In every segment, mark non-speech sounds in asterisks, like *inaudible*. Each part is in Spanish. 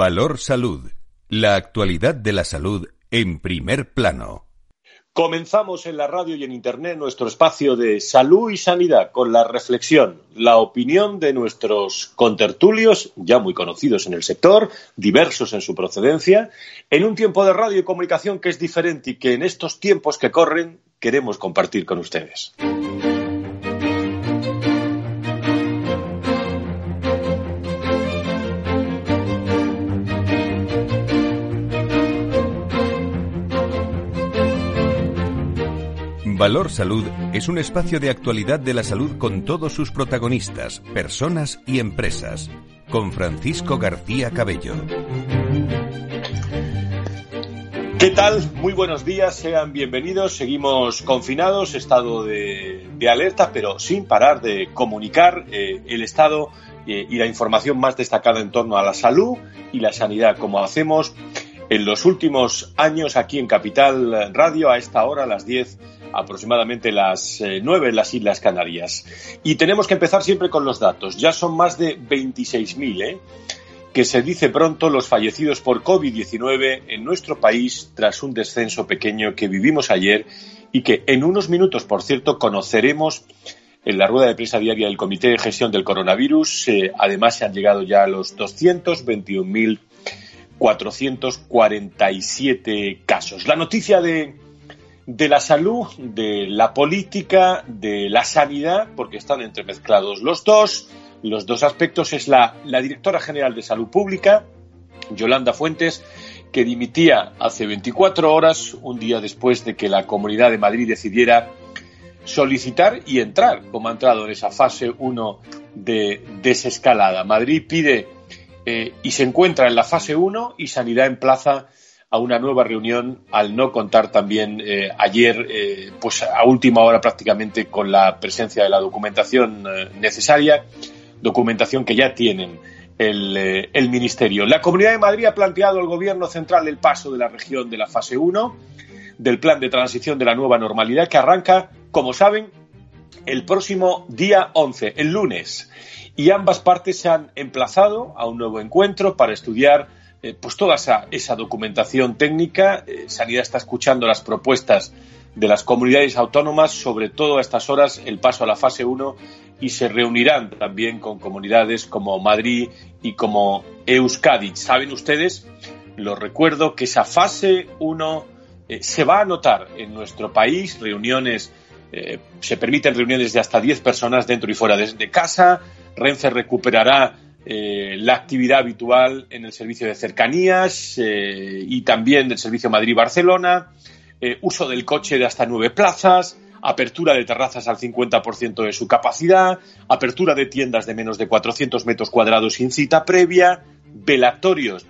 Valor Salud. La actualidad de la salud en primer plano. Comenzamos en la radio y en Internet nuestro espacio de salud y sanidad con la reflexión, la opinión de nuestros contertulios, ya muy conocidos en el sector, diversos en su procedencia, en un tiempo de radio y comunicación que es diferente y que en estos tiempos que corren queremos compartir con ustedes. Valor Salud es un espacio de actualidad de la salud con todos sus protagonistas, personas y empresas. Con Francisco García Cabello. ¿Qué tal? Muy buenos días, sean bienvenidos. Seguimos confinados, estado de, alerta, pero sin parar de comunicar eh, el estado eh, y la información más destacada en torno a la salud y la sanidad, como hacemos en los últimos años aquí en Capital Radio a esta hora, a las 10 aproximadamente las eh, nueve en las Islas Canarias. Y tenemos que empezar siempre con los datos. Ya son más de 26.000, ¿eh? que se dice pronto los fallecidos por COVID-19 en nuestro país tras un descenso pequeño que vivimos ayer y que en unos minutos, por cierto, conoceremos en la rueda de prensa diaria del Comité de Gestión del Coronavirus. Eh, además, se han llegado ya a los 221.447 casos. La noticia de de la salud, de la política, de la sanidad, porque están entremezclados los dos. Los dos aspectos es la, directora general de Salud Pública, Yolanda Fuentes, que dimitía hace 24 horas, un día después de que la Comunidad de Madrid decidiera solicitar y entrar, como ha entrado en esa fase 1 de desescalada. Madrid pide eh, y se encuentra en la fase 1 y Sanidad en plaza a una nueva reunión al no contar también eh, ayer, eh, pues a última hora prácticamente con la presencia de la documentación eh, necesaria, documentación que ya tienen el, el, Ministerio. La Comunidad de Madrid ha planteado al Gobierno central el paso de la región de la fase 1 del plan de transición de la nueva normalidad que arranca, como saben, el próximo día 11, el lunes. Y ambas partes se han emplazado a un nuevo encuentro para estudiar eh, pues toda esa, documentación técnica. Eh, Sanidad está escuchando las propuestas de las comunidades autónomas, sobre todo a estas horas el paso a la fase 1 y se reunirán también con comunidades como Madrid y como Euskadi. Saben ustedes, lo recuerdo, que esa fase 1 eh, se va a notar en nuestro país, reuniones, se permiten reuniones de hasta 10 personas dentro y fuera de casa, Renfe recuperará eh, la actividad habitual en el servicio de cercanías eh, y también del servicio Madrid-Barcelona, eh, uso del coche de hasta nueve plazas, apertura de terrazas al 50% de su capacidad, apertura de tiendas de menos de 400 metros cuadrados sin cita previa, velatorios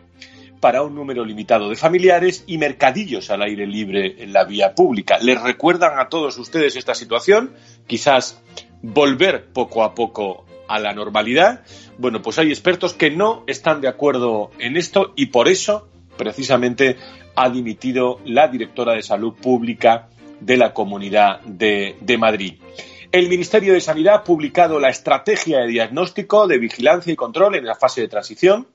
para un número limitado de familiares y mercadillos al aire libre en la vía pública. ¿Les recuerdan a todos ustedes esta situación? Quizás volver poco a poco a la normalidad. Bueno, pues hay expertos que no están de acuerdo en esto y por eso, precisamente, ha dimitido la directora de Salud Pública de la Comunidad de, Madrid. El Ministerio de Sanidad ha publicado la estrategia de diagnóstico, de vigilancia y control en la fase de transición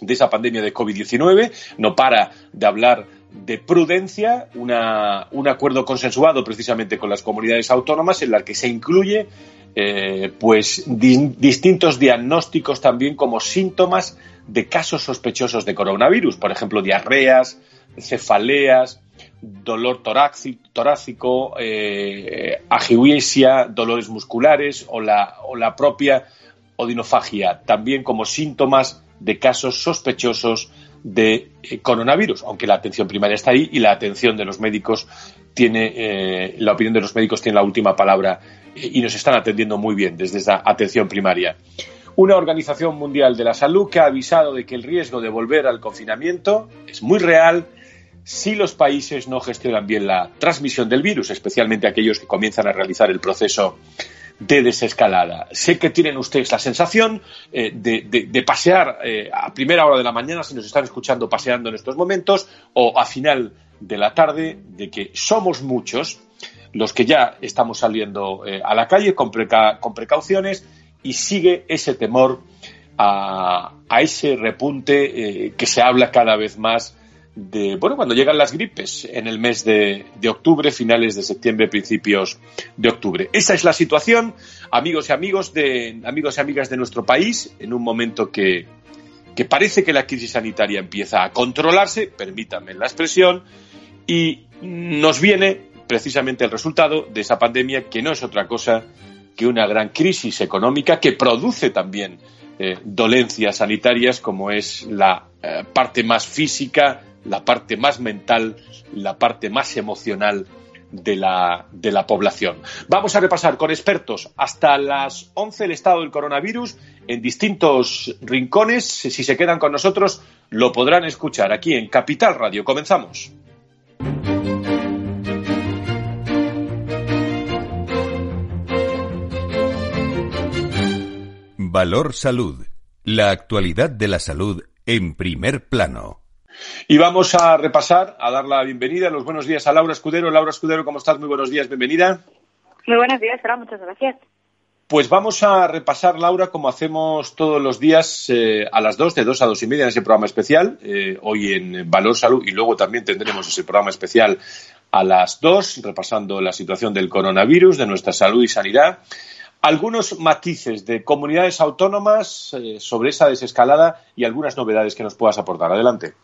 de esa pandemia de COVID-19. No para de hablar de prudencia, un acuerdo consensuado precisamente con las comunidades autónomas en la que se incluye eh, pues distintos diagnósticos también como síntomas de casos sospechosos de coronavirus, por ejemplo, diarreas, cefaleas, dolor torácico, eh, dolores musculares o la, o la propia odinofagia, también como síntomas de casos sospechosos de eh, coronavirus, aunque la atención primaria está ahí y la atención de los médicos tiene, eh, la opinión de los médicos tiene la última palabra eh, y nos están atendiendo muy bien desde esa atención primaria. Una Organización Mundial de la Salud que ha avisado de que el riesgo de volver al confinamiento es muy real si los países no gestionan bien la transmisión del virus, especialmente aquellos que comienzan a realizar el proceso de desescalada. Sé que tienen ustedes la sensación eh, de, pasear eh, a primera hora de la mañana, si nos están escuchando paseando en estos momentos, o a final de la tarde, de que somos muchos los que ya estamos saliendo eh, a la calle con, con precauciones y sigue ese temor a, ese repunte que se habla cada vez más de, bueno, cuando llegan las gripes en el mes de, octubre, finales de septiembre, principios de octubre. Esa es la situación, amigos y amigos de, amigos y amigas de nuestro país, en un momento que, que parece que la crisis sanitaria empieza a controlarse, permítanme la expresión, y nos viene precisamente el resultado de esa pandemia que no es otra cosa que una gran crisis económica que produce también eh, dolencias sanitarias como es la eh, parte más física, la parte más mental, la parte más emocional de la, de la población. Vamos a repasar con expertos hasta las 11 el estado del coronavirus en distintos rincones. Si se quedan con nosotros, lo podrán escuchar aquí en Capital Radio. Comenzamos. Valor Salud. La actualidad de la salud en primer plano. Y vamos a repasar, a dar la bienvenida, los buenos días a Laura Escudero. Laura Escudero, ¿cómo estás? Muy buenos días, bienvenida. Muy buenos días, Sara, muchas gracias. Pues vamos a repasar, Laura, como hacemos todos los días eh, a las dos, de dos a dos y media en ese programa especial, eh, hoy en Valor Salud, y luego también tendremos ese programa especial a las dos, repasando la situación del coronavirus, de nuestra salud y sanidad. Algunos matices de comunidades autónomas eh, sobre esa desescalada y algunas novedades que nos puedas aportar. Adelante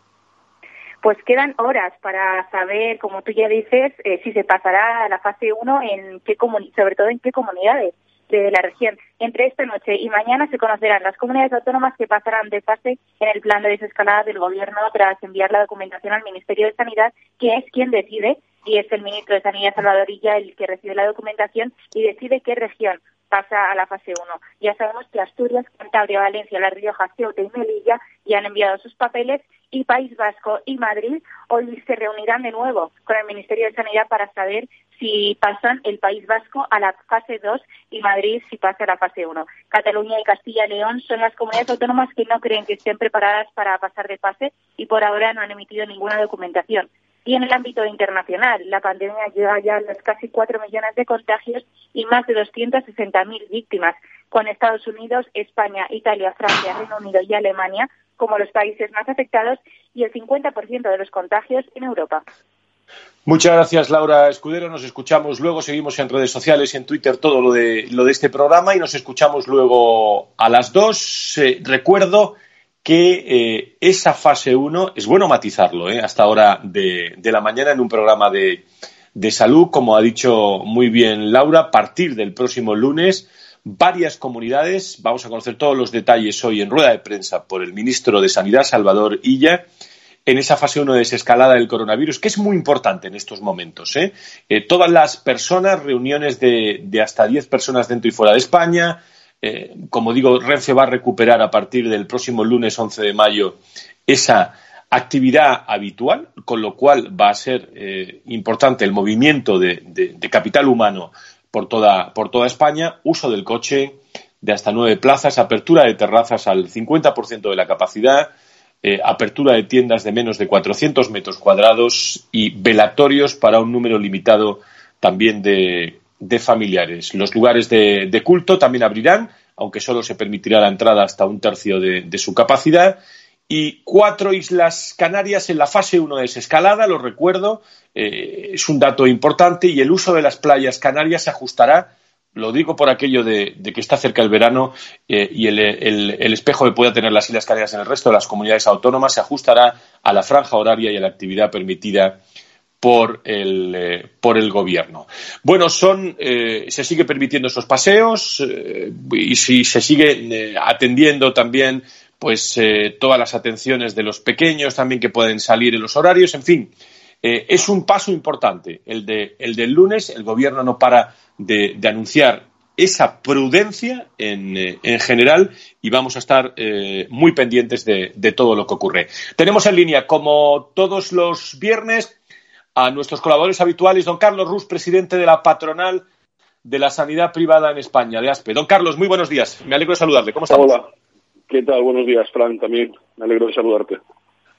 pues quedan horas para saber, como tú ya dices, eh, si se pasará a la fase 1 en qué sobre todo en qué comunidades de la región. Entre esta noche y mañana se conocerán las comunidades autónomas que pasarán de fase en el plan de desescalada del Gobierno tras enviar la documentación al Ministerio de Sanidad, que es quien decide, y es el ministro de Sanidad Salvadorilla el que recibe la documentación y decide qué región pasa a la fase 1. Ya sabemos que Asturias, Cantabria, Valencia, La Rioja, Ceuta y Melilla ya han enviado sus papeles y País Vasco y Madrid hoy se reunirán de nuevo con el Ministerio de Sanidad para saber si pasan el País Vasco a la fase 2 y Madrid si pasa a la fase 1. Cataluña y Castilla y León son las comunidades autónomas que no creen que estén preparadas para pasar de fase y por ahora no han emitido ninguna documentación. Y en el ámbito internacional, la pandemia llega ya a los casi 4 millones de contagios y más de 260.000 víctimas, con Estados Unidos, España, Italia, Francia, Reino Unido y Alemania como los países más afectados y el 50% de los contagios en Europa. Muchas gracias, Laura Escudero. Nos escuchamos luego. Seguimos en redes sociales en Twitter todo lo de, lo de este programa y nos escuchamos luego a las dos. Eh, recuerdo que eh, esa fase 1 es bueno matizarlo eh, hasta ahora de, de, la mañana en un programa de, de salud, como ha dicho muy bien Laura, a partir del próximo lunes varias comunidades. Vamos a conocer todos los detalles hoy en rueda de prensa por el ministro de Sanidad, Salvador Illa, en esa fase 1 de desescalada del coronavirus, que es muy importante en estos momentos. ¿eh? Eh, todas las personas, reuniones de, hasta 10 personas dentro y fuera de España. Eh, como digo, Renfe va a recuperar a partir del próximo lunes 11 de mayo esa actividad habitual, con lo cual va a ser importante el movimiento de capital humano por toda, por toda España, uso del coche de hasta nueve plazas, apertura de terrazas al 50% de la capacidad, eh, apertura de tiendas de menos de 400 metros cuadrados y velatorios para un número limitado también de, familiares. Los lugares de, culto también abrirán, aunque solo se permitirá la entrada hasta un tercio de, de su capacidad y cuatro islas Canarias en la fase 1 de desescalada, lo recuerdo, eh, es un dato importante y el uso de las playas canarias se ajustará, lo digo por aquello de, que está cerca el verano eh, y el, espejo que pueda tener las Islas Canarias en el resto de las comunidades autónomas se ajustará a la franja horaria y a la actividad permitida por el, eh, por el gobierno. Bueno, son, se sigue permitiendo esos paseos y si se sigue atendiendo también pues todas las atenciones de los pequeños también que pueden salir en los horarios, en fin, eh, es un paso importante el, de, el del lunes. El gobierno no para de, anunciar esa prudencia en, eh, en, general y vamos a estar eh, muy pendientes de, todo lo que ocurre. Tenemos en línea, como todos los viernes, a nuestros colaboradores habituales, don Carlos Rus, presidente de la patronal de la sanidad privada en España, de ASPE. Don Carlos, muy buenos días. Me alegro de saludarle. ¿Cómo está? ¿Qué tal? Buenos días, Frank, también. Me alegro de saludarte.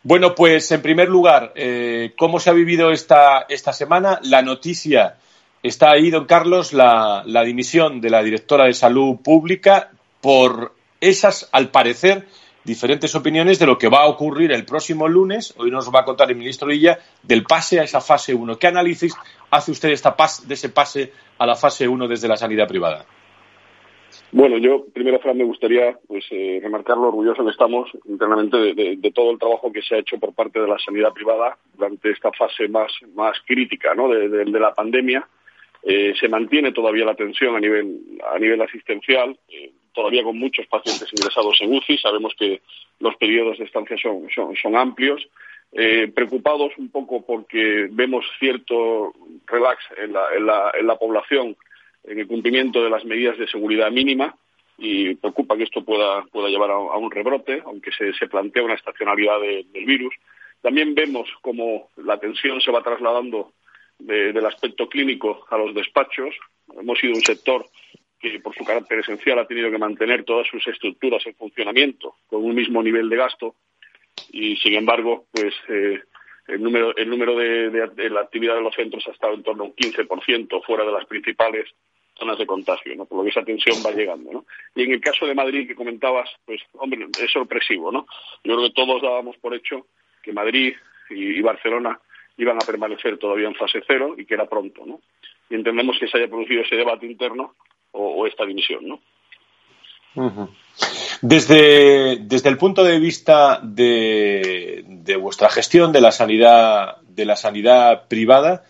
Bueno, pues en primer lugar, eh, ¿cómo se ha vivido esta, esta semana? La noticia está ahí, don Carlos, la, dimisión de la directora de Salud Pública por esas, al parecer, diferentes opiniones de lo que va a ocurrir el próximo lunes. Hoy nos va a contar el ministro Illa del pase a esa fase 1. ¿Qué análisis hace usted de ese pase a la fase 1 desde la sanidad privada? Bueno, yo primero, Fran, me gustaría pues, eh, remarcar lo orgulloso que estamos internamente de, todo el trabajo que se ha hecho por parte de la sanidad privada durante esta fase más, más crítica ¿no? de, la pandemia. Eh, se mantiene todavía la atención a nivel, a nivel asistencial, eh, todavía con muchos pacientes ingresados en UCI. Sabemos que los periodos de estancia son, son, amplios. preocupados un poco porque vemos cierto relax en la, en la, en la población en el cumplimiento de las medidas de seguridad mínima y preocupa que esto pueda, pueda llevar a, un rebrote, aunque se, se plantea una estacionalidad del virus. También vemos cómo la tensión se va trasladando del aspecto clínico a los despachos. Hemos sido un sector que, por su carácter esencial, ha tenido que mantener todas sus estructuras en funcionamiento con un mismo nivel de gasto y, sin embargo, pues eh, el número, el número de, de, la actividad de los centros ha estado en torno a un 15% fuera de las principales zonas de contagio, ¿no? Por lo que esa tensión va llegando, ¿no? Y en el caso de Madrid que comentabas, pues, hombre, es sorpresivo, ¿no? Yo creo que todos dábamos por hecho que Madrid y, Barcelona iban a permanecer todavía en fase cero y que era pronto, ¿no? Y entendemos que se haya producido ese debate interno o, esta dimisión, ¿no? Desde, desde, el punto de vista de, de, vuestra gestión de la sanidad, de la sanidad privada,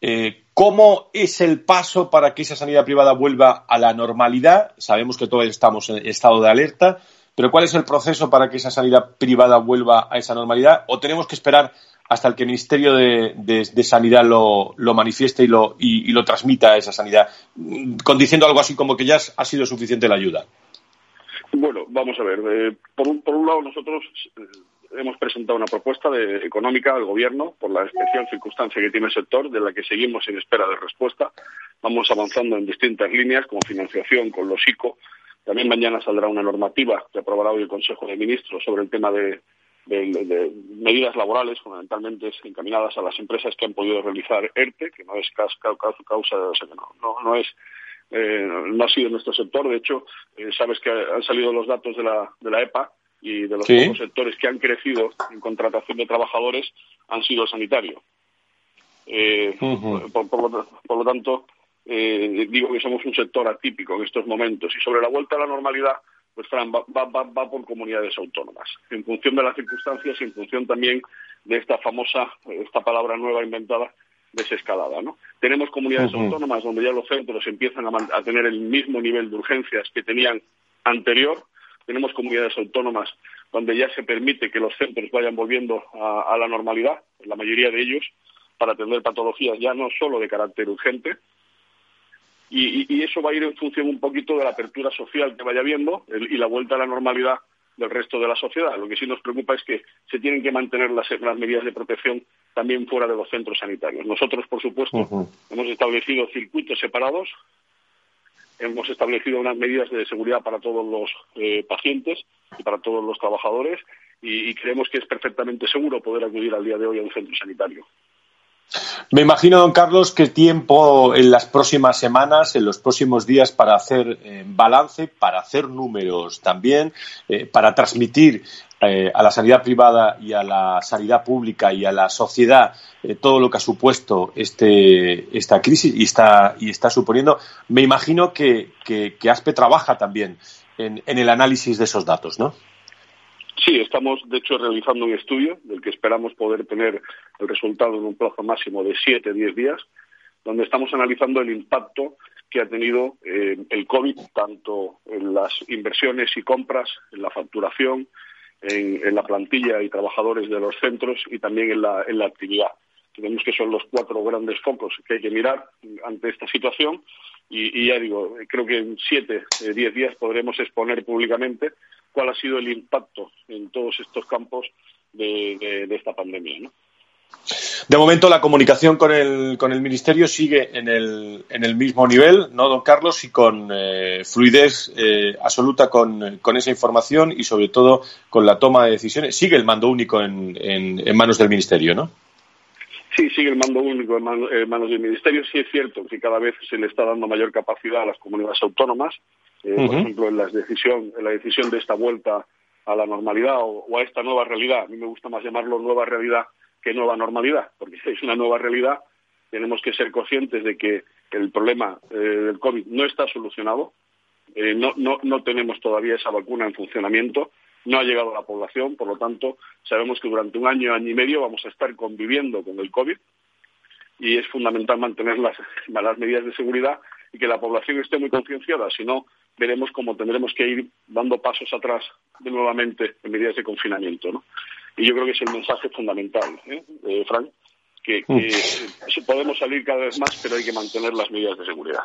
eh, ¿Cómo es el paso para que esa sanidad privada vuelva a la normalidad? Sabemos que todos estamos en estado de alerta, pero ¿cuál es el proceso para que esa sanidad privada vuelva a esa normalidad? ¿O tenemos que esperar hasta el que el Ministerio de, Sanidad lo, manifieste y lo, transmita a esa sanidad, con diciendo algo así como que ya ha sido suficiente la ayuda? Bueno, vamos a ver. Eh, por, un, por un lado, nosotros eh, hemos presentado una propuesta de, económica al Gobierno por la especial circunstancia que tiene el sector, de la que seguimos en espera de respuesta. Vamos avanzando en distintas líneas, como financiación con los ICO. También mañana saldrá una normativa que aprobará hoy el Consejo de Ministros sobre el tema de, medidas laborales, fundamentalmente encaminadas a las empresas que han podido realizar ERTE, que no es causa, o sea, no, es eh, no ha sido nuestro sector. De hecho, eh, sabes que han salido los datos de la, de la EPA y de los pocos sectores que han crecido en contratación de trabajadores han sido el sanitario. Eh, por, lo, tanto, eh, digo que somos un sector atípico en estos momentos. Y sobre la vuelta a la normalidad, pues Fran, va, va, por comunidades autónomas, en función de las circunstancias y en función también de esta famosa, esta palabra nueva inventada, desescalada. ¿no? Tenemos comunidades autónomas donde ya los centros empiezan a, a tener el mismo nivel de urgencias que tenían anterior, tenemos comunidades autónomas donde ya se permite que los centros vayan volviendo a, la normalidad, la mayoría de ellos, para atender patologías ya no solo de carácter urgente, y, eso va a ir en función un poquito de la apertura social que vaya habiendo y la vuelta a la normalidad del resto de la sociedad. Lo que sí nos preocupa es que se tienen que mantener las, medidas de protección también fuera de los centros sanitarios. Nosotros, por supuesto, hemos establecido circuitos separados hemos establecido unas medidas de seguridad para todos los eh, pacientes y para todos los trabajadores y, creemos que es perfectamente seguro poder acudir al día de hoy a un centro sanitario. Me imagino, don Carlos, que tiempo en las próximas semanas, en los próximos días, para hacer eh, balance, para hacer números también, eh, para transmitir eh, a la sanidad privada y a la sanidad pública y a la sociedad todo lo que ha supuesto este, esta crisis y está, y está suponiendo. Me imagino que, que, ASPE trabaja también en, el análisis de esos datos, ¿no? Sí, estamos de hecho realizando un estudio del que esperamos poder tener el resultado en un plazo máximo de siete, diez días, donde estamos analizando el impacto que ha tenido eh, el COVID tanto en las inversiones y compras, en la facturación, en, la plantilla y trabajadores de los centros y también en la, en la actividad. Tenemos que son los cuatro grandes focos que hay que mirar ante esta situación y, ya digo, creo que en siete, eh, diez días podremos exponer públicamente cuál ha sido el impacto en todos estos campos de, de esta pandemia. ¿no? De momento, la comunicación con el, con el Ministerio sigue en el, en el mismo nivel, ¿no, don Carlos? Y con eh, fluidez eh, absoluta con, con, esa información y, sobre todo, con la toma de decisiones. Sigue el mando único en, en, manos del Ministerio, ¿no? Sí, sigue el mando único en, manos del Ministerio. Sí es cierto que cada vez se le está dando mayor capacidad a las comunidades autónomas eh, por ejemplo, en, la decisión, en la decisión de esta vuelta a la normalidad o, a esta nueva realidad. A mí me gusta más llamarlo nueva realidad que nueva normalidad, porque *laughs* es una nueva realidad. Tenemos que ser conscientes de que el problema eh, del COVID no está solucionado. Eh, no, no, no tenemos todavía esa vacuna en funcionamiento. No ha llegado a la población, por lo tanto, sabemos que durante un año, año y medio vamos a estar conviviendo con el COVID y es fundamental mantener las, *laughs* las medidas de seguridad y que la población esté muy concienciada. Si no, veremos cómo tendremos que ir dando pasos atrás de nuevamente en medidas de confinamiento. ¿no? Y yo creo que es el mensaje fundamental, ¿eh? eh Frank, que, mm. podemos salir cada vez más, pero hay que mantener las medidas de seguridad.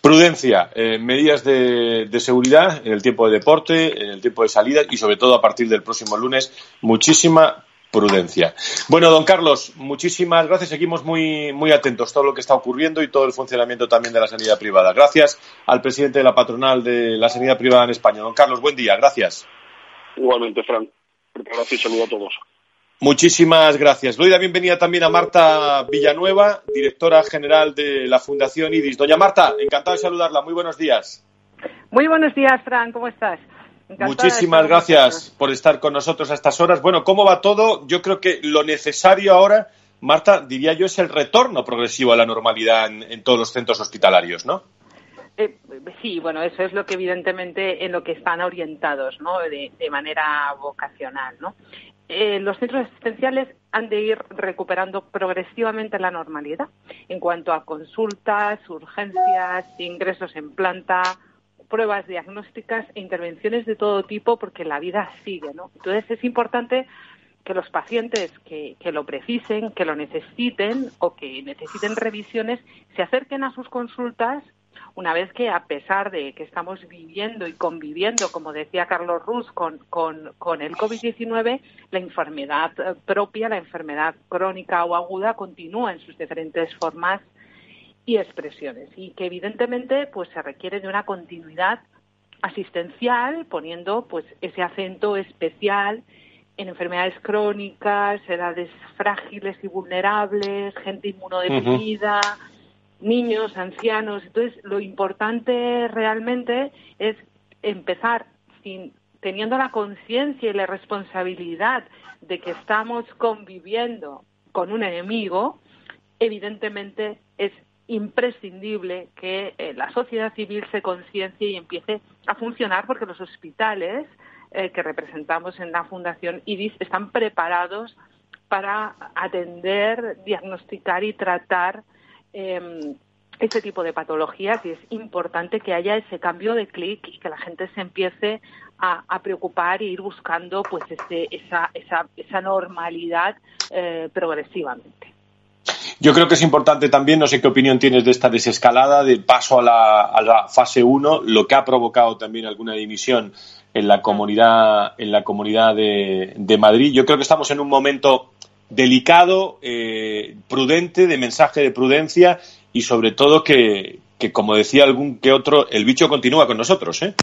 Prudencia, eh, medidas de, seguridad en el tiempo de deporte, en el tiempo de salida y sobre todo a partir del próximo lunes, muchísima prudencia. Bueno, don Carlos, muchísimas gracias. Seguimos muy, muy atentos a todo lo que está ocurriendo y todo el funcionamiento también de la sanidad privada. Gracias al presidente de la patronal de la sanidad privada en España. Don Carlos, buen día. Gracias. Igualmente, Fran. Gracias y saludo a todos. Muchísimas gracias. Doy la bienvenida también a Marta Villanueva, directora general de la Fundación IDIS. Doña Marta, encantado de saludarla. Muy buenos días. Muy buenos días, Fran. ¿Cómo estás? Muchísimas gracias por estar con nosotros a estas horas. Bueno, ¿cómo va todo? Yo creo que lo necesario ahora, Marta, diría yo, es el retorno progresivo a la normalidad en, todos los centros hospitalarios, ¿no? Eh, sí, bueno, eso es lo que evidentemente en lo que están orientados, ¿no? De, manera vocacional, ¿no? Eh, los centros asistenciales han de ir recuperando progresivamente la normalidad en cuanto a consultas, urgencias, ingresos en planta, pruebas diagnósticas e intervenciones de todo tipo porque la vida sigue, ¿no? Entonces es importante que los pacientes que, que, lo precisen, que lo necesiten o que necesiten revisiones, se acerquen a sus consultas una vez que, a pesar de que estamos viviendo y conviviendo, como decía Carlos Ruz, con, con, con el COVID-19, la enfermedad propia, la enfermedad crónica o aguda, continúa en sus diferentes formas y expresiones y que evidentemente pues se requiere de una continuidad asistencial poniendo pues ese acento especial en enfermedades crónicas, edades frágiles y vulnerables, gente inmunodeprimida, niños, ancianos. Entonces, lo importante realmente es empezar sin teniendo la conciencia y la responsabilidad de que estamos conviviendo con un enemigo, evidentemente es imprescindible que eh, la sociedad civil se conciencie y empiece a funcionar porque los hospitales eh, que representamos en la Fundación IDIS están preparados para atender, diagnosticar y tratar eh, este tipo de patologías y es importante que haya ese cambio de clic y que la gente se empiece a, preocupar e ir buscando pues esa, esa, esa normalidad eh, progresivamente. Yo creo que es importante también, no sé qué opinión tienes de esta desescalada, de paso a la, fase 1, lo que ha provocado también alguna dimisión en la comunidad, en la comunidad de, Madrid. Yo creo que estamos en un momento delicado, eh, prudente, de mensaje de prudencia y sobre todo que, como decía algún que otro, el bicho continúa con nosotros. ¿eh?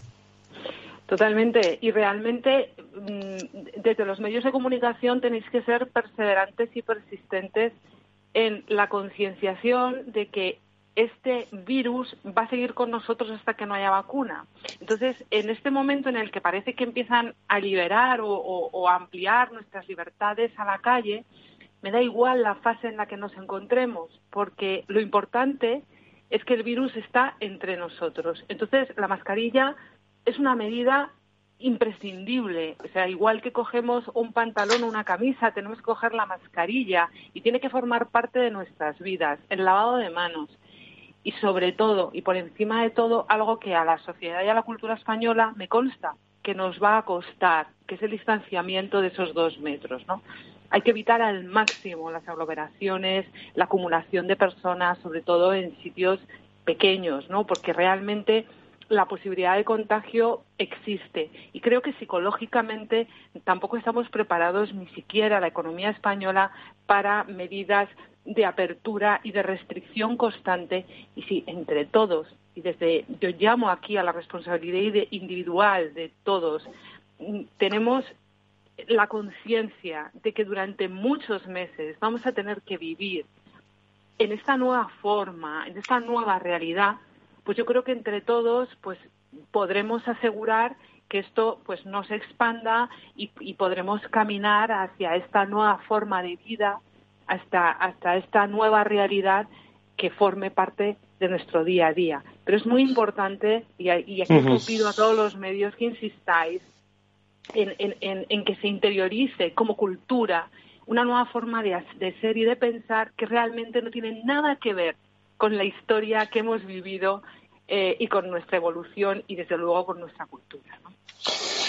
Totalmente. Y realmente, mm, desde los medios de comunicación tenéis que ser perseverantes y persistentes en la concienciación de que este virus va a seguir con nosotros hasta que no haya vacuna. Entonces, en este momento en el que parece que empiezan a liberar o, ampliar nuestras libertades a la calle, me da igual la fase en la que nos encontremos, porque lo importante es que el virus está entre nosotros. Entonces, la mascarilla es una medida imprescindible. O sea, igual que cogemos un pantalón o una camisa, tenemos que coger la mascarilla y tiene que formar parte de nuestras vidas, el lavado de manos. Y sobre todo, y por encima de todo, algo que a la sociedad y a la cultura española me consta que nos va a costar, que es el distanciamiento de esos dos metros, ¿no? Hay que evitar al máximo las aglomeraciones, la acumulación de personas, sobre todo en sitios pequeños, ¿no? Porque realmente la posibilidad de contagio existe. Y creo que psicológicamente tampoco estamos preparados ni siquiera la economía española para medidas de apertura y de restricción constante. Y si entre todos y desde yo llamo aquí a la responsabilidad individual de todos tenemos la conciencia de que durante muchos meses vamos a tener que vivir en esta nueva forma, en esta nueva realidad, pues yo creo que entre todos, pues podremos asegurar que esto pues no se expanda y, podremos caminar hacia esta nueva forma de vida, hasta, hasta esta nueva realidad que forme parte de nuestro día a día. Pero es muy importante, y, aquí os pido a todos los medios que insistáis en, en, que se interiorice como cultura una nueva forma de, de ser y de pensar que realmente no tiene nada que ver con la historia que hemos vivido eh, y con nuestra evolución y desde luego con nuestra cultura.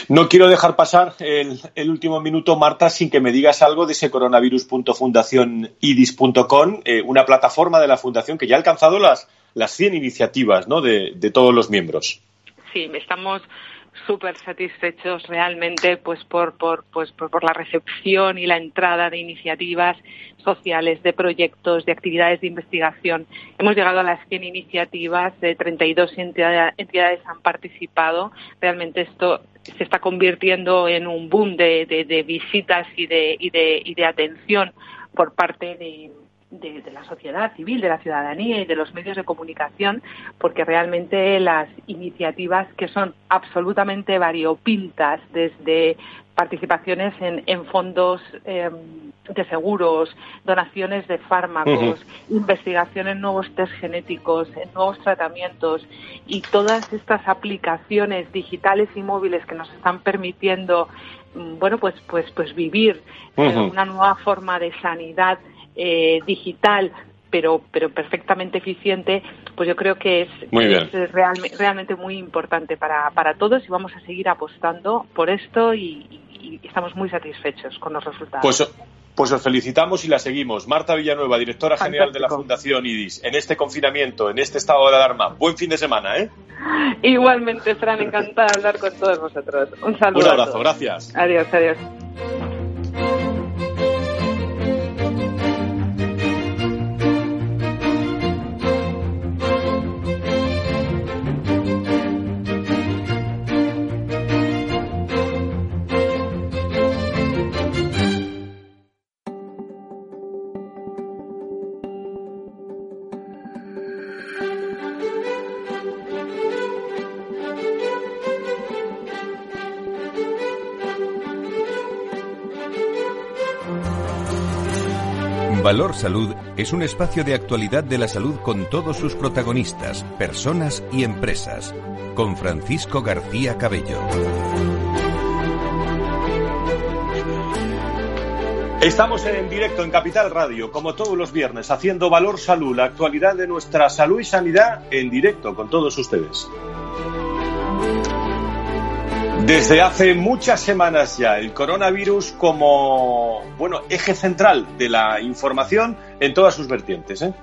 ¿no? quiero dejar pasar el, último minuto, Marta, sin que me digas algo de ese coronavirus.fundacionidis.com, eh, una plataforma de la Fundación que ya ha alcanzado las, las 100 iniciativas ¿no? de, de todos los miembros. Sí, estamos súper satisfechos realmente pues por, por, pues por, la recepción y la entrada de iniciativas sociales, de proyectos, de actividades de investigación. Hemos llegado a las 100 iniciativas, de 32 entidades, han participado. Realmente esto se está convirtiendo en un boom de, de, visitas y de, y, de, y de atención por parte de, de, la sociedad civil, de la ciudadanía y de los medios de comunicación, porque realmente las iniciativas que son absolutamente variopintas, desde participaciones en, fondos em, de seguros, donaciones de fármacos, investigación en nuevos test genéticos, en nuevos tratamientos y todas estas aplicaciones digitales y móviles que nos están permitiendo mm, bueno pues pues pues vivir una nueva forma de sanidad eh, digital pero pero perfectamente eficiente, pues yo creo que es, realmente muy importante para, para todos y vamos a seguir apostando por esto y, estamos muy satisfechos con los resultados. Pues, pues os felicitamos y la seguimos. Marta Villanueva, directora general de la Fundación IDIS, en este confinamiento, en este estado de alarma. Buen fin de semana, ¿eh? Igualmente, Fran, encantada de hablar con todos vosotros. Un saludo. Un abrazo, gracias. Adiós, adiós. Valor Salud es un espacio de actualidad de la salud con todos sus protagonistas, personas y empresas. Con Francisco García Cabello. Estamos en directo en Capital Radio, como todos los viernes, haciendo Valor Salud, la actualidad de nuestra salud y sanidad en directo con todos ustedes. Desde hace muchas semanas ya, el coronavirus como bueno eje central de la información en todas sus vertientes. ¿eh?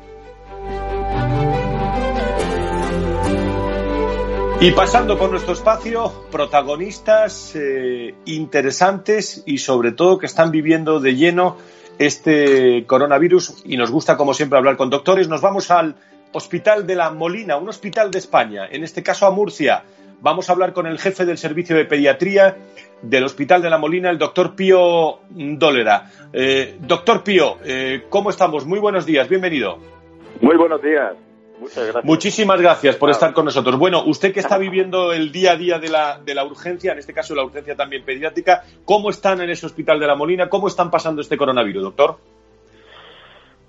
Y pasando por nuestro espacio, protagonistas eh, interesantes y sobre todo que están viviendo de lleno este coronavirus y nos gusta como siempre hablar con doctores. Nos vamos al Hospital de la Molina, un hospital de España, en este caso a Murcia Vamos a hablar con el jefe del servicio de pediatría del Hospital de la Molina, el doctor Pío Dólera. Eh, doctor Pío, eh, ¿cómo estamos? Muy buenos días, bienvenido. Muy buenos días. Muchas gracias. Muchísimas gracias por estar con nosotros. Bueno, usted que está *laughs* viviendo el día a día de la, de la urgencia, en este caso la urgencia también pediátrica, ¿cómo están en ese Hospital de la Molina? ¿Cómo están pasando este coronavirus, doctor?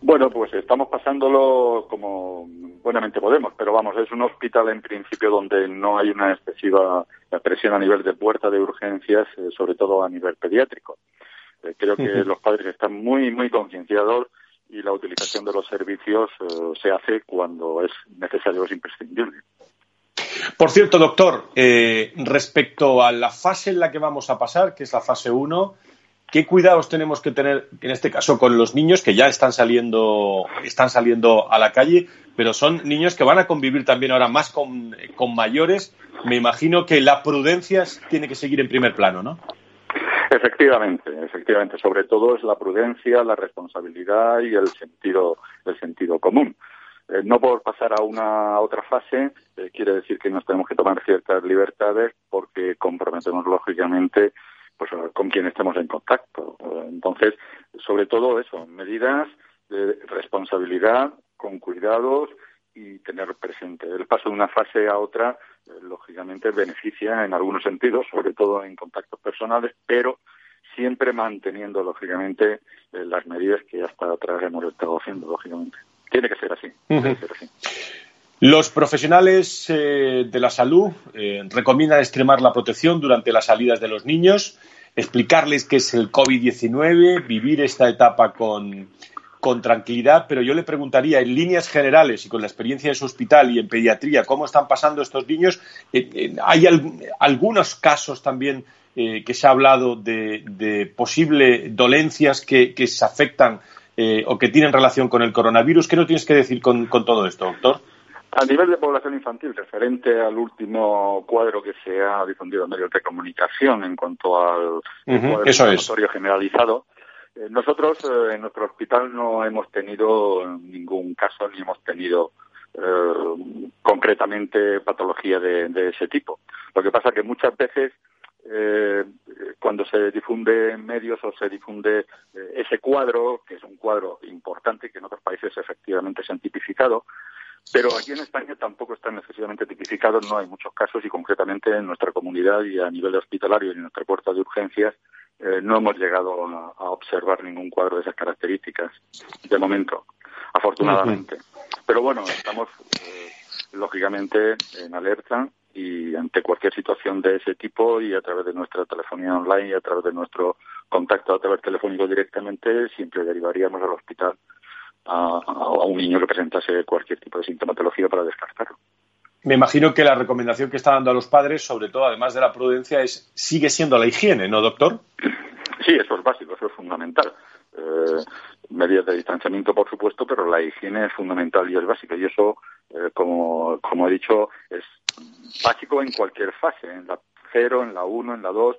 Bueno, pues estamos pasándolo como buenamente podemos, pero vamos, es un hospital en principio donde no hay una excesiva presión a nivel de puerta de urgencias, eh, sobre todo a nivel pediátrico. Eh, creo que los padres están muy, muy concienciados y la utilización de los servicios eh, se hace cuando es necesario, es imprescindible. Por cierto, doctor, respecto a la fase en la que vamos a pasar, que es la fase 1, ¿Qué cuidados tenemos que tener en este caso con los niños que ya están saliendo, están saliendo a la calle, pero son niños que van a convivir también ahora más con, mayores? Me imagino que la prudencia tiene que seguir en primer plano, ¿no? Efectivamente, efectivamente. Sobre todo es la prudencia, la responsabilidad y el sentido, el sentido común. Eh, no por pasar a una otra fase eh, quiere decir que nos tenemos que tomar ciertas libertades porque comprometemos lógicamente pues con quien estemos en contacto. Entonces, sobre todo eso, medidas de responsabilidad, con cuidados y tener presente. El paso de una fase a otra, eh, lógicamente, beneficia en algunos sentidos, sobre todo en contactos personales, pero siempre manteniendo, lógicamente, eh, las medidas que hasta atrás hemos estado haciendo, lógicamente. Tiene que ser así. Tiene que ser así. Los profesionales eh, de la salud recomiendan extremar la protección durante las salidas de los niños, explicarles qué es el COVID-19, vivir esta etapa con, con tranquilidad, pero yo le preguntaría en líneas generales y con la experiencia de su hospital y en pediatría, ¿cómo están pasando estos niños? Eh, eh, ¿Hay algunos casos también eh, que se ha hablado de, posibles dolencias que, se afectan o que tienen relación con el coronavirus? ¿Qué nos tienes que decir con, todo esto, doctor? A nivel de población infantil, referente al último cuadro que se ha difundido en medios de comunicación en cuanto al cuadro generalizado, eh, nosotros eh, en nuestro hospital no hemos tenido ningún caso ni hemos tenido eh, concretamente patología de, ese tipo. Lo que pasa es que muchas veces cuando se difunde en medios o se difunde ese cuadro, que es un cuadro importante que en otros países efectivamente se han tipificado, pero aquí en España tampoco están necesariamente tipificados, no hay muchos casos y concretamente en nuestra comunidad y a nivel hospitalario y en nuestra puerta de urgencias eh, no hemos llegado a, observar ningún cuadro de esas características de momento, afortunadamente. Pero bueno, estamos eh, lógicamente en alerta y ante cualquier situación de ese tipo y a través de nuestra telefonía online y a través de nuestro contacto a través telefónico directamente, siempre derivaríamos al hospital a, a un niño que presentase cualquier tipo de sintomatología para descartarlo. Me imagino que la recomendación que está dando a los padres, sobre todo además de la prudencia, es sigue siendo la higiene, ¿no, doctor? Sí, eso es básico, eso es fundamental. Eh, medidas de distanciamiento, por supuesto, pero la higiene es fundamental y es básica. Y eso, eh, como, como he dicho, es básico en cualquier fase, en la cero, en la uno, en la dos.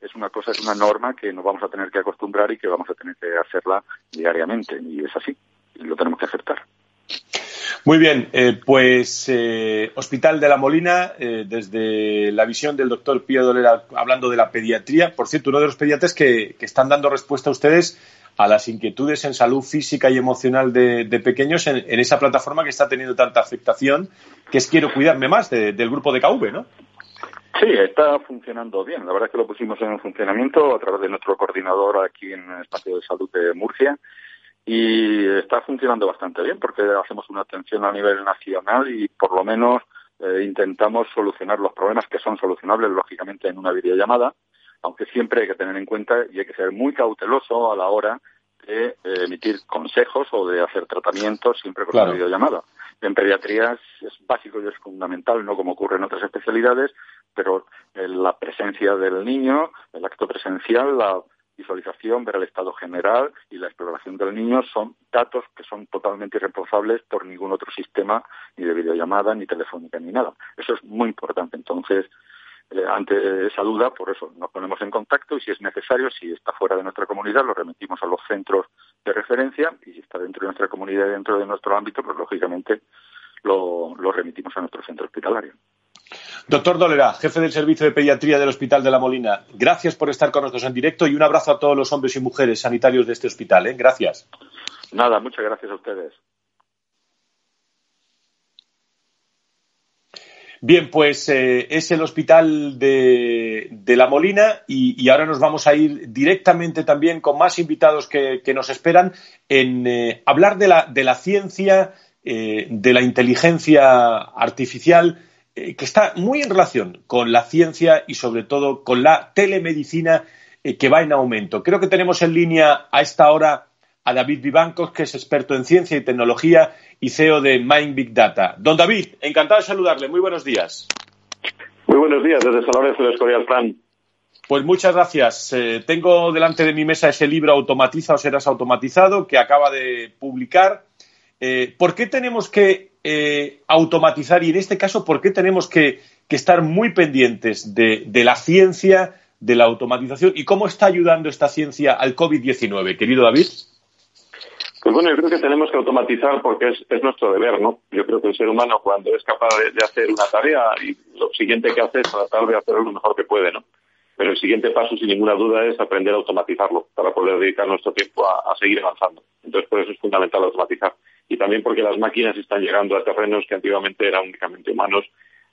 Es una cosa, es una norma que nos vamos a tener que acostumbrar y que vamos a tener que hacerla diariamente. Y es así, y lo tenemos que aceptar. Muy bien, eh, pues eh, Hospital de la Molina, eh, desde la visión del doctor Pío Dolera, hablando de la pediatría, por cierto, uno de los pediatras que, están dando respuesta a ustedes a las inquietudes en salud física y emocional de, pequeños en, esa plataforma que está teniendo tanta afectación, que es Quiero Cuidarme Más, del grupo de KV, ¿no? Sí, está funcionando bien. La verdad es que lo pusimos en funcionamiento a través de nuestro coordinador aquí en el Espacio de Salud de Murcia y está funcionando bastante bien porque hacemos una atención a nivel nacional y por lo menos eh, intentamos solucionar los problemas que son solucionables lógicamente en una videollamada, aunque siempre hay que tener en cuenta y hay que ser muy cauteloso a la hora de eh, emitir consejos o de hacer tratamientos siempre con la videollamada. En pediatría es básico y es fundamental, no como ocurre en otras especialidades, pero la presencia del niño, el acto presencial, la visualización, ver el estado general y la exploración del niño son datos que son totalmente irreemplazables por ningún otro sistema, ni de videollamada, ni telefónica, ni nada. Eso es muy importante. Entonces, eh, ante esa duda, por eso nos ponemos en contacto y si es necesario, si está fuera de nuestra comunidad, lo remitimos a los centros de referencia y si está dentro de nuestra comunidad y dentro de nuestro ámbito, pues lógicamente lo remitimos a nuestro centro hospitalario. Doctor Dolera, jefe del Servicio de Pediatría del Hospital de la Molina, gracias por estar con nosotros en directo y un abrazo a todos los hombres y mujeres sanitarios de este hospital. ¿eh? Gracias. Nada, muchas gracias a ustedes. Bien, pues eh, es el hospital de, La Molina y, ahora nos vamos a ir directamente también con más invitados que, nos esperan en eh, hablar de la, de la ciencia, de la inteligencia artificial eh, que está muy en relación con la ciencia y sobre todo con la telemedicina eh, que va en aumento. Creo que tenemos en línea a esta hora a David Vivancos, que es experto en ciencia y tecnología y CEO de Mind Big Data. Don David, encantado de saludarle. Muy buenos días. Muy buenos días desde San Lorenzo de Escorial Plan. Pues muchas gracias. Eh, tengo delante de mi mesa ese libro Automatiza o serás automatizado que acaba de publicar. ¿Por qué tenemos que eh, automatizar y en este caso, ¿por qué tenemos que, estar muy pendientes de, la ciencia, de la automatización y cómo está ayudando esta ciencia al COVID-19? Querido David. Pues bueno, yo creo que tenemos que automatizar porque es, nuestro deber, ¿no? Yo creo que el ser humano cuando es capaz de, hacer una tarea y lo siguiente que hace es tratar de hacerlo lo mejor que puede, ¿no? Pero el siguiente paso, sin ninguna duda, es aprender a automatizarlo para poder dedicar nuestro tiempo a seguir avanzando. Entonces, por eso es fundamental automatizar. y también porque las máquinas están llegando a terrenos que antiguamente eran únicamente humanos,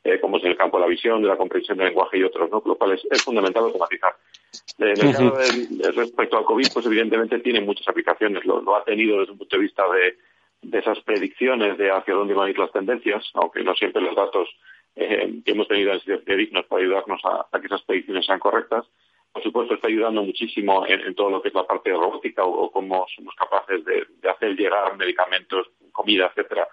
eh, como es en el campo de la visión, de la comprensión del lenguaje y otros, ¿no? Lo cual es, fundamental automatizar. En el caso de, respecto al COVID, pues evidentemente tiene muchas aplicaciones. Lo, ha tenido desde un punto de vista de, de esas predicciones de hacia dónde van a ir las tendencias, aunque no siempre los datos eh, que hemos tenido han sido dignos para ayudarnos a, que esas predicciones sean correctas. Por supuesto, está ayudando muchísimo en, todo lo que es la parte de robótica o, cómo somos capaces de, hacer llegar medicamentos, comida, etcétera,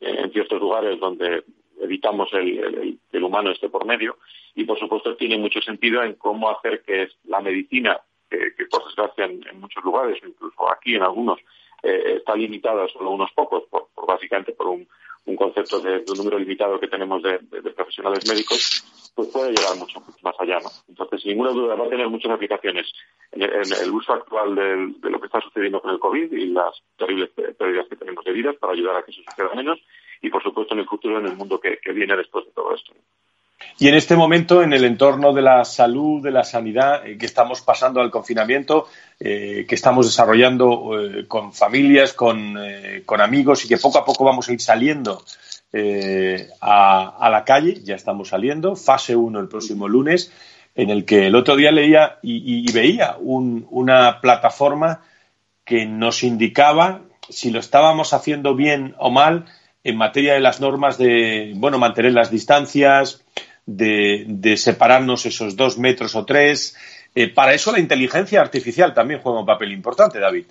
en ciertos lugares donde evitamos el, el, humano esté por medio. Y, por supuesto, tiene mucho sentido en cómo hacer que la medicina, que, por desgracia en, muchos lugares, incluso aquí en algunos, eh, está limitada a solo unos pocos, por, básicamente por un, concepto de, un número limitado que tenemos de, profesionales médicos, pues puede llegar mucho, más allá, ¿no? Entonces, sin ninguna duda, va a tener muchas aplicaciones en, el uso actual de lo que está sucediendo con el COVID y las terribles pérdidas que tenemos de vidas para ayudar a que eso suceda menos y, por supuesto, en el futuro, en el mundo que, viene después de todo esto. Y en este momento, en el entorno de la salud, de la sanidad, eh, que estamos pasando al confinamiento, eh, que estamos desarrollando eh, con familias, con, amigos y que poco a poco vamos a ir saliendo a, la calle, ya estamos saliendo, fase 1 el próximo lunes, en el que el otro día leía y, veía una plataforma que nos indicaba si lo estábamos haciendo bien o mal en materia de las normas de, bueno, mantener las distancias, de, separarnos esos dos metros o tres. Eh, para eso la inteligencia artificial también juega un papel importante, David.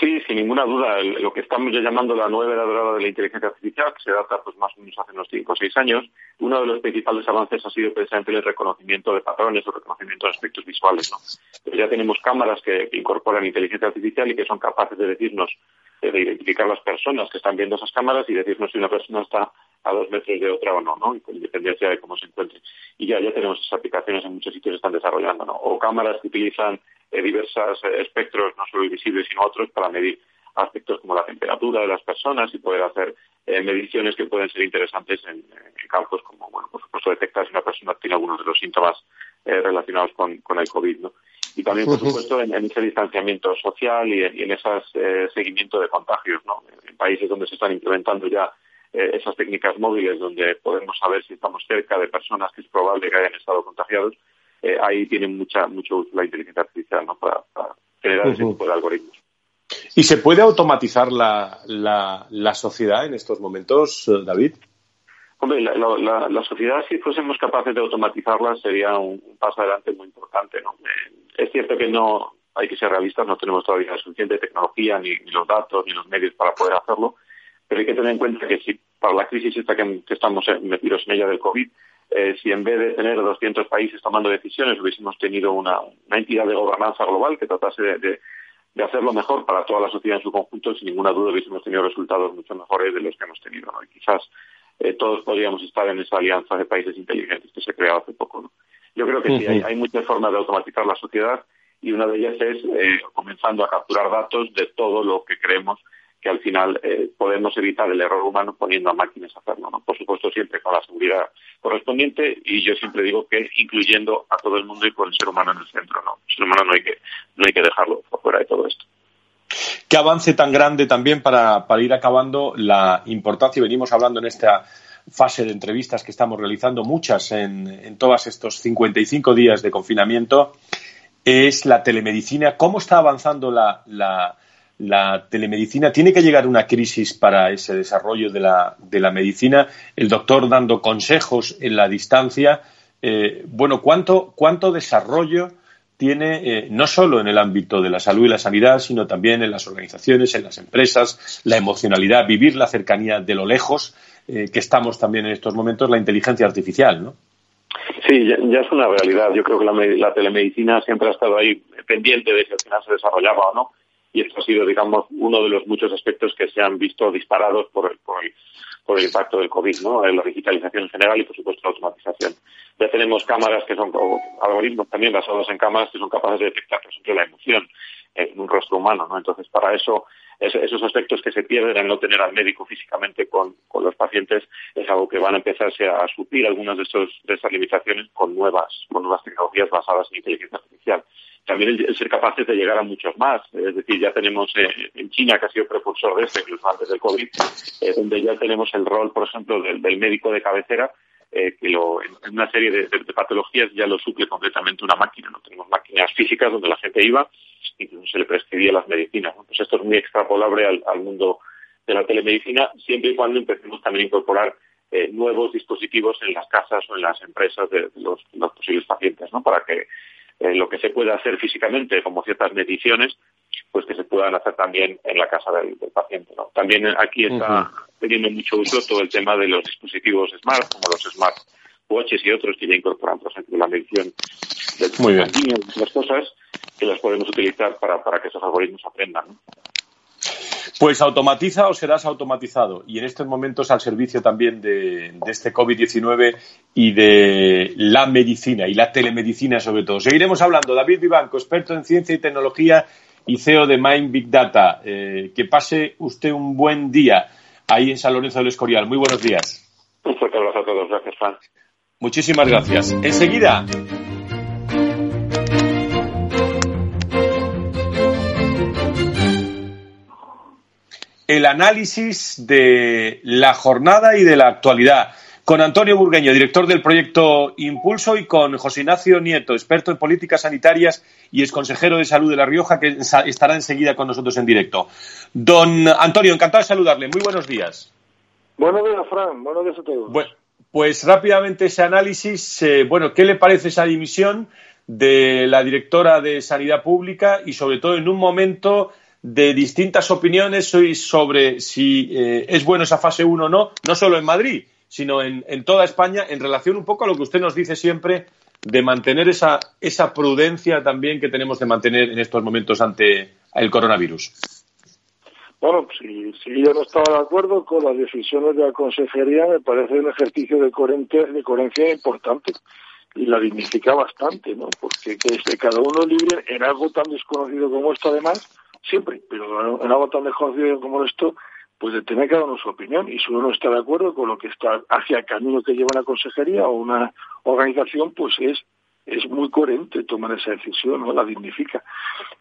Sí, sin ninguna duda. Lo que estamos ya llamando la nueva edad dorada de la inteligencia artificial, que se data pues, más o menos hace unos cinco o seis años, uno de los principales avances ha sido precisamente el reconocimiento de patrones o reconocimiento de aspectos visuales. ¿no? ya tenemos cámaras que, incorporan inteligencia artificial y que son capaces de decirnos, de identificar las personas que están viendo esas cámaras y decirnos si una persona está a dos metros de otra o no, ¿no? Con independencia de cómo se encuentre. Y ya, ya tenemos esas aplicaciones en muchos sitios que están desarrollando, ¿no? O cámaras que utilizan eh, diversos eh, espectros, no solo visibles, sino otros, para medir aspectos como la temperatura de las personas y poder hacer eh, mediciones que pueden ser interesantes en, campos como, bueno, por supuesto, detectar si una persona tiene algunos de los síntomas relacionados con, el COVID, ¿no? Y también, por supuesto, en, ese distanciamiento social y en, ese seguimiento de contagios, ¿no? En países donde se están implementando ya eh, esas técnicas móviles donde podemos saber si estamos cerca de personas que es probable que hayan estado contagiados, eh, ahí tiene mucha, mucho uso la inteligencia artificial ¿no? para, generar ese tipo de algoritmos. ¿Y se puede automatizar la, la, sociedad en estos momentos, eh, David? Hombre, la, la, sociedad, si fuésemos capaces de automatizarla, sería un, paso adelante muy importante. ¿no? Es cierto que no hay que ser realistas, no tenemos todavía suficiente tecnología, ni, los datos, ni los medios para poder hacerlo, pero hay que tener en cuenta que si para la crisis esta que, estamos metidos en ella del COVID, eh, si en vez de tener 200 países tomando decisiones hubiésemos tenido una, entidad de gobernanza global que tratase de, hacerlo mejor para toda la sociedad en su conjunto, sin ninguna duda hubiésemos tenido resultados mucho mejores de los que hemos tenido. ¿no? Y quizás eh, todos podríamos estar en esa alianza de países inteligentes que se creado hace poco. ¿no? Yo creo que sí, hay, hay, muchas formas de automatizar la sociedad y una de ellas es eh, comenzando a capturar datos de todo lo que creemos que al final eh, podemos evitar el error humano poniendo a máquinas a hacerlo, ¿no? Por supuesto, siempre con la seguridad correspondiente y yo siempre digo que incluyendo a todo el mundo y con el ser humano en el centro, ¿no? El ser humano no hay que, no hay que dejarlo por fuera de todo esto. Qué avance tan grande también para, para ir acabando la importancia, y venimos hablando en esta fase de entrevistas que estamos realizando, muchas en, en todos estos 55 días de confinamiento, es la telemedicina. ¿Cómo está avanzando la, la la telemedicina. Tiene que llegar una crisis para ese desarrollo de la, de la medicina. El doctor dando consejos en la distancia. Eh, bueno, ¿cuánto, ¿cuánto desarrollo tiene eh, no solo en el ámbito de la salud y la sanidad, sino también en las organizaciones, en las empresas, la emocionalidad, vivir la cercanía de lo lejos, eh, que estamos también en estos momentos, la inteligencia artificial, ¿no? Sí, ya, es una realidad. Yo creo que la, la, telemedicina siempre ha estado ahí pendiente de si al final se desarrollaba o no y esto ha sido, digamos, uno de los muchos aspectos que se han visto disparados por el, por el, impacto del COVID, ¿no? La digitalización en general y, por supuesto, la automatización. Ya tenemos cámaras que son algoritmos también basados en cámaras que son capaces de detectar, por ejemplo, la emoción. en un rostro humano, ¿no? Entonces, para eso, esos aspectos que se pierden al no tener al médico físicamente con, los pacientes es algo que van a empezarse a suplir algunas de, estos, de estas limitaciones con nuevas, con nuevas tecnologías basadas en inteligencia artificial. También el, ser capaces de llegar a muchos más. Es decir, ya tenemos eh, en China, que ha sido precursor de esto, incluso antes del COVID, eh, donde ya tenemos el rol, por ejemplo, del, médico de cabecera, eh, que lo, en, una serie de, patologías ya lo suple completamente una máquina. No tenemos máquinas físicas donde la gente iba incluso se le prescribía las medicinas. Pues esto es muy extrapolable al, mundo de la telemedicina, siempre y cuando empecemos también a incorporar eh, nuevos dispositivos en las casas o en las empresas de, los, posibles pacientes, ¿no? Para que eh, lo que se pueda hacer físicamente, como ciertas mediciones, pues que se puedan hacer también en la casa del, paciente. ¿no? También aquí está teniendo mucho uso todo el tema de los dispositivos smart, como los smart watches y otros que ya incorporan, por ejemplo, la medición del Muy bien. las cosas que las podemos utilizar para, para que esos algoritmos aprendan. Pues automatiza o serás automatizado y en estos momentos al servicio también de, de este COVID-19 y de la medicina y la telemedicina sobre todo. Seguiremos hablando. David Vivanco, experto en ciencia y tecnología y CEO de Mind Big Data. Eh, que pase usted un buen día ahí en San Lorenzo del Escorial. Muy buenos días. Un fuerte abrazo a todos. Gracias, Juan. Muchísimas gracias. Enseguida. El análisis de la jornada y de la actualidad con Antonio Burgueño, director del proyecto Impulso, y con José Ignacio Nieto, experto en políticas sanitarias y ex consejero de salud de La Rioja, que estará enseguida con nosotros en directo. Don Antonio, encantado de saludarle. Muy buenos días. Buenos días, Fran. Buenos días a todos. Pues rápidamente ese análisis, eh, bueno, ¿qué le parece esa dimisión de la directora de Sanidad Pública y sobre todo en un momento de distintas opiniones sobre si eh, es bueno esa fase 1 o no, no solo en Madrid, sino en, toda España, en relación un poco a lo que usted nos dice siempre de mantener esa, esa prudencia también que tenemos de mantener en estos momentos ante el coronavirus? Bueno, si, si yo no estaba de acuerdo con las decisiones de la consejería, me parece un ejercicio de, coherencia, de coherencia importante y la dignifica bastante, ¿no? Porque que esté cada uno libre en algo tan desconocido como esto, además, siempre, pero en algo tan desconocido como esto, pues de tener cada uno su opinión y si uno no está de acuerdo con lo que está hacia el camino que lleva una consejería o una organización, pues es es muy coherente tomar esa decisión, ¿no? La dignifica.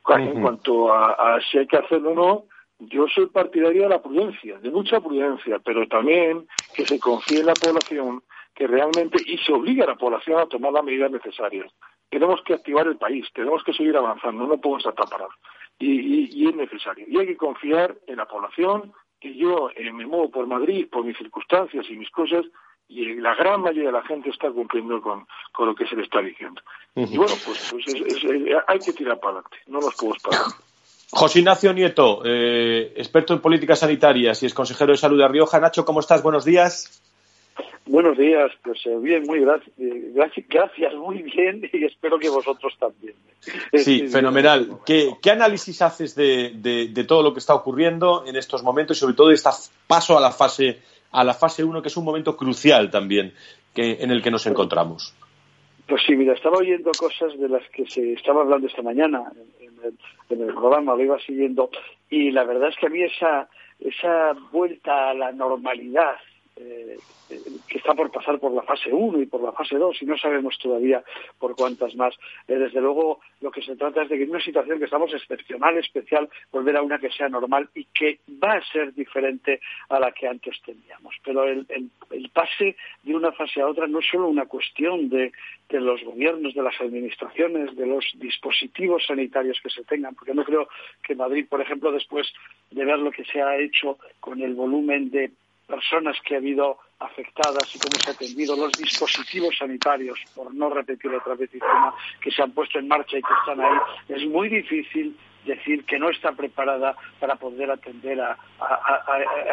En cuanto a, a si hay que hacerlo o no, yo soy partidario de la prudencia, de mucha prudencia, pero también que se confíe en la población que realmente y se obliga a la población a tomar las medidas necesarias. Tenemos que activar el país, tenemos que seguir avanzando, no podemos estar parados. Y, es necesario. Y hay que confiar en la población, que yo eh, me muevo por Madrid, por mis circunstancias y mis cosas, y la gran mayoría de la gente está cumpliendo con, lo que se le está diciendo. Y bueno, pues, pues hay que tirar para adelante, no nos podemos parar. *laughs* José Ignacio Nieto, eh, experto en políticas sanitarias y es consejero de salud de Rioja. Nacho, ¿cómo estás? Buenos días. Buenos días, pues eh, bien, muy eh, gracias, gracias, muy bien y espero que vosotros también. Sí, *laughs* fenomenal. ¿Qué, análisis haces de, todo lo que está ocurriendo en estos momentos y sobre todo de este paso a la fase a la fase 1, que es un momento crucial también que, en el que nos encontramos? Pues sí, mira, estaba oyendo cosas de las que se estaba hablando esta mañana en el programa, lo iba siguiendo, y la verdad es que a mí esa, esa vuelta a la normalidad eh, que está por pasar por la fase 1 y por la fase 2 y no sabemos todavía por cuántas más. Eh, desde luego, lo que se trata es de que en una situación que estamos excepcional, especial, volver a una que sea normal y que va a ser diferente a la que antes teníamos. Pero el, pase de una fase a otra no es solo una cuestión de los gobiernos, de las administraciones, de los dispositivos sanitarios que se tengan, porque no creo que Madrid, por ejemplo, después de ver lo que se ha hecho con el volumen de personas que ha habido afectadas y cómo se ha atendido, los dispositivos sanitarios, por no repetir otra vez que se han puesto en marcha y que están ahí, es muy difícil decir que no está preparada para poder atender a,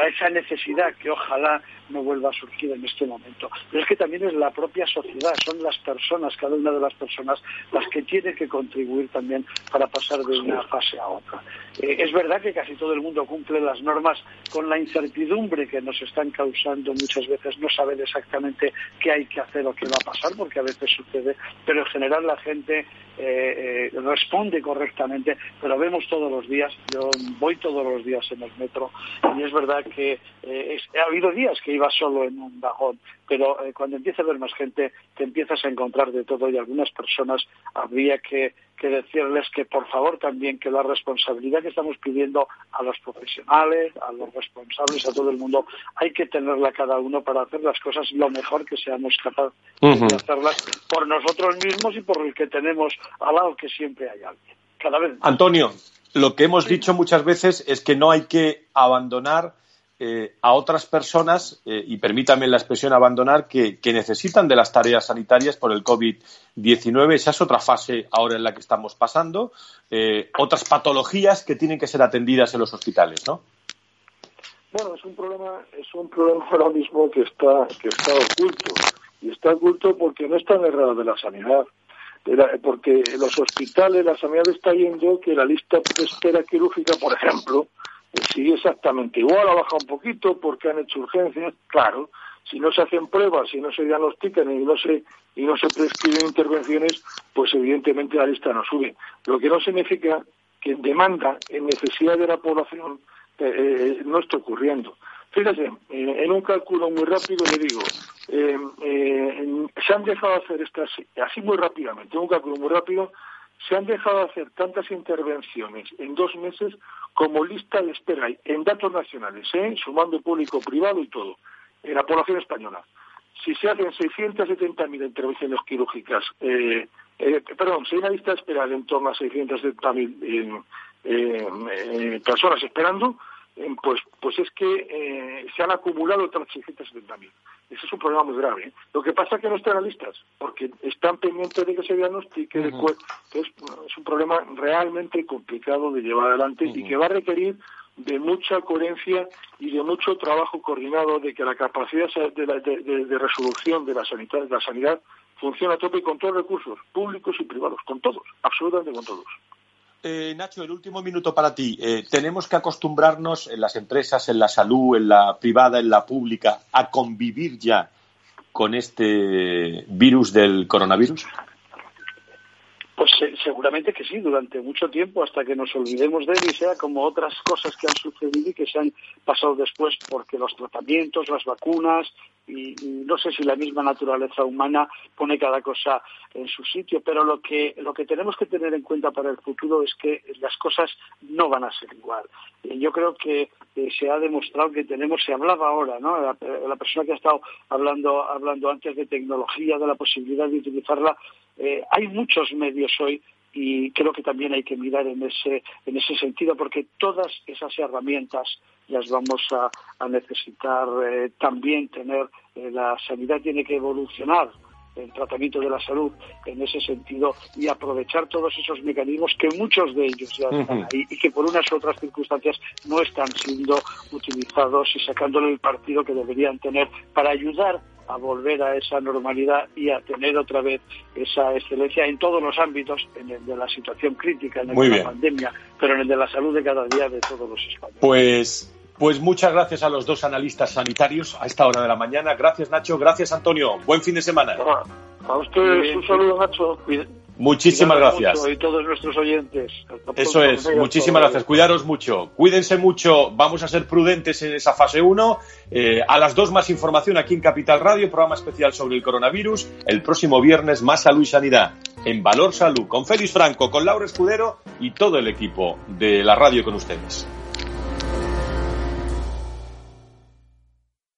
esa necesidad que ojalá no vuelva a surgir en este momento. Pero es que también es la propia sociedad, son las personas, cada una de las personas, las que tienen que contribuir también para pasar de una fase a otra. Eh, es verdad que casi todo el mundo cumple las normas con la incertidumbre que nos están causando muchas veces no saber exactamente qué hay que hacer o qué va a pasar, porque a veces sucede, pero en general la gente eh, eh, responde correctamente, pero vemos todos los días. Yo voy todos los días en el metro y es verdad que eh, ha habido días que iba solo en un vagón, pero eh, cuando empieza a haber más gente te empiezas a encontrar de todo y algunas personas habría que, decirles que por favor también que la responsabilidad que estamos pidiendo a los profesionales, a los responsables, a todo el mundo, hay que tenerla cada uno para hacer las cosas lo mejor que seamos capaces de hacerlas por nosotros mismos y por el que tenemos al lado, que siempre hay alguien. Cada vez Antonio, lo que hemos dicho muchas veces es que no hay que abandonar eh, a otras personas, eh, y permítame la expresión abandonar, que, necesitan de las tareas sanitarias por el COVID-19. Esa es otra fase ahora en la que estamos pasando. Eh, otras patologías que tienen que ser atendidas en los hospitales, ¿no? Bueno, es un problema, es un problema ahora mismo que está, que está oculto. Y está oculto porque no está en el de la sanidad. Porque los hospitales, la sanidad está yendo que la lista de espera quirúrgica, por ejemplo, sigue exactamente igual, ha bajado un poquito porque han hecho urgencias, claro. Si no se hacen pruebas, si no se diagnostican y no se, y no se prescriben intervenciones, pues evidentemente la lista no sube. Lo que no significa que en demanda, en necesidad de la población, eh, eh, no está ocurriendo. Fíjese, en un cálculo muy rápido le digo, eh, se han dejado hacer estas, así muy rápidamente, en un cálculo muy rápido, se han dejado hacer tantas intervenciones en dos meses como lista de espera en datos nacionales, ¿eh? sumando público, privado y todo, en la población española. Si se hacen 670.000 intervenciones quirúrgicas, eh, eh, perdón, si hay una lista de espera de en torno a 670.000 eh, personas esperando, pues, pues es que se han acumulado otras 670.000. Ese es un problema muy grave. ¿eh? Lo que pasa es que no están listas, porque están pendientes de que se diagnostique después. es, un problema realmente complicado de llevar adelante y que va a requerir de mucha coherencia y de mucho trabajo coordinado de que la capacidad de, resolución de la sanidad, de la sanidad funcione a tope con todos los recursos, públicos y privados, con todos, absolutamente con todos. Eh, Nacho, el último minuto para ti. Eh, tenemos que acostumbrarnos en las empresas, en la salud, en la privada, en la pública, a convivir ya con este virus del coronavirus. Pues seguramente que sí, durante mucho tiempo, hasta que nos olvidemos de él y sea como otras cosas que han sucedido y que se han pasado después, porque los tratamientos, las vacunas y, no sé si la misma naturaleza humana pone cada cosa en su sitio, pero lo que, lo que tenemos que tener en cuenta para el futuro es que las cosas no van a ser igual. Yo creo que eh, se ha demostrado que tenemos, se hablaba ahora, ¿no? La, la, persona que ha estado hablando, hablando antes de tecnología, de la posibilidad de utilizarla, eh, hay muchos medios hoy y creo que también hay que mirar en ese, en ese sentido porque todas esas herramientas las vamos a, necesitar eh, también tener. Eh, la sanidad tiene que evolucionar el tratamiento de la salud en ese sentido y aprovechar todos esos mecanismos que muchos de ellos ya están ahí y que por unas u otras circunstancias no están siendo utilizados y sacándole el partido que deberían tener para ayudar a volver a esa normalidad y a tener otra vez esa excelencia en todos los ámbitos, en el de la situación crítica, en el de la pandemia, pero en el de la salud de cada día de todos los españoles. Pues pues muchas gracias a los dos analistas sanitarios a esta hora de la mañana. Gracias, Nacho. Gracias, Antonio. Buen fin de semana. A ustedes un saludo, Nacho. Muchísimas gracias. Y todos nuestros oyentes. Eso es, muchísimas gracias. Cuidaros mucho. Cuídense mucho. Vamos a ser prudentes en esa fase 1. Eh, a las dos más información aquí en Capital Radio, programa especial sobre el coronavirus. El próximo viernes más salud y sanidad en Valor Salud con Félix Franco, con Laura Escudero y todo el equipo de la radio con ustedes.